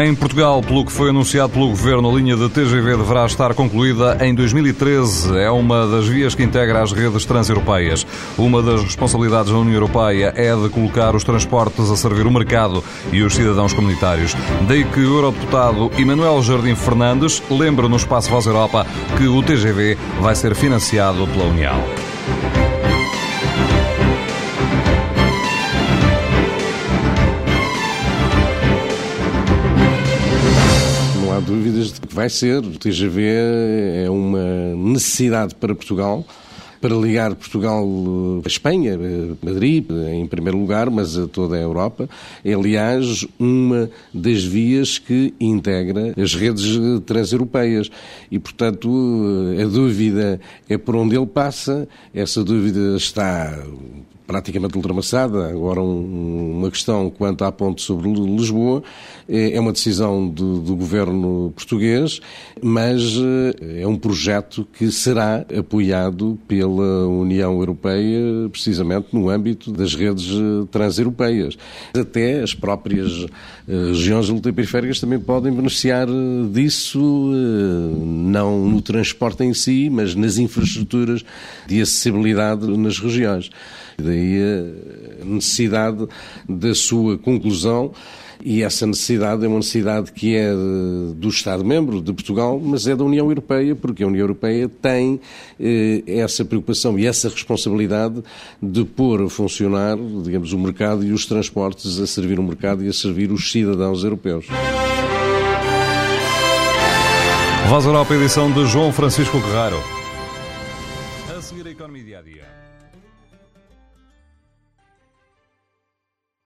Em Portugal, pelo que foi anunciado pelo Governo, a linha de TGV deverá estar concluída em 2013. É uma das vias que integra as redes transeuropeias. Uma das responsabilidades da União Europeia é de colocar os transportes a servir o mercado e os cidadãos comunitários. Daí que o eurodeputado Emanuel Jardim Fernandes lembra no Espaço Voz Europa que o TGV vai ser financiado pela União. Dúvidas de que vai ser. O TGV é uma necessidade para Portugal, para ligar Portugal a Espanha, a Madrid, em primeiro lugar, mas a toda a Europa. É, aliás, uma das vias que integra as redes transeuropeias. E, portanto, a dúvida é por onde ele passa. Essa dúvida está praticamente ultrapassada. Agora, um, uma questão quanto à ponte sobre Lisboa é uma decisão do, do, governo português, mas é um projeto que será apoiado pela União Europeia, precisamente no âmbito das redes transeuropeias. Até as próprias regiões ultraperiféricas também podem beneficiar disso, não no transporte em si, mas nas infraestruturas de acessibilidade nas regiões. Daí a necessidade da sua conclusão. E essa necessidade é uma necessidade que é do Estado-membro de Portugal, mas é da União Europeia, porque a União Europeia tem eh, essa preocupação e essa responsabilidade de pôr a funcionar, digamos, o mercado e os transportes a servir o mercado e a servir os cidadãos europeus. Voz Europa, edição de João Francisco Guerrero. A seguir a Economia Dia a Dia.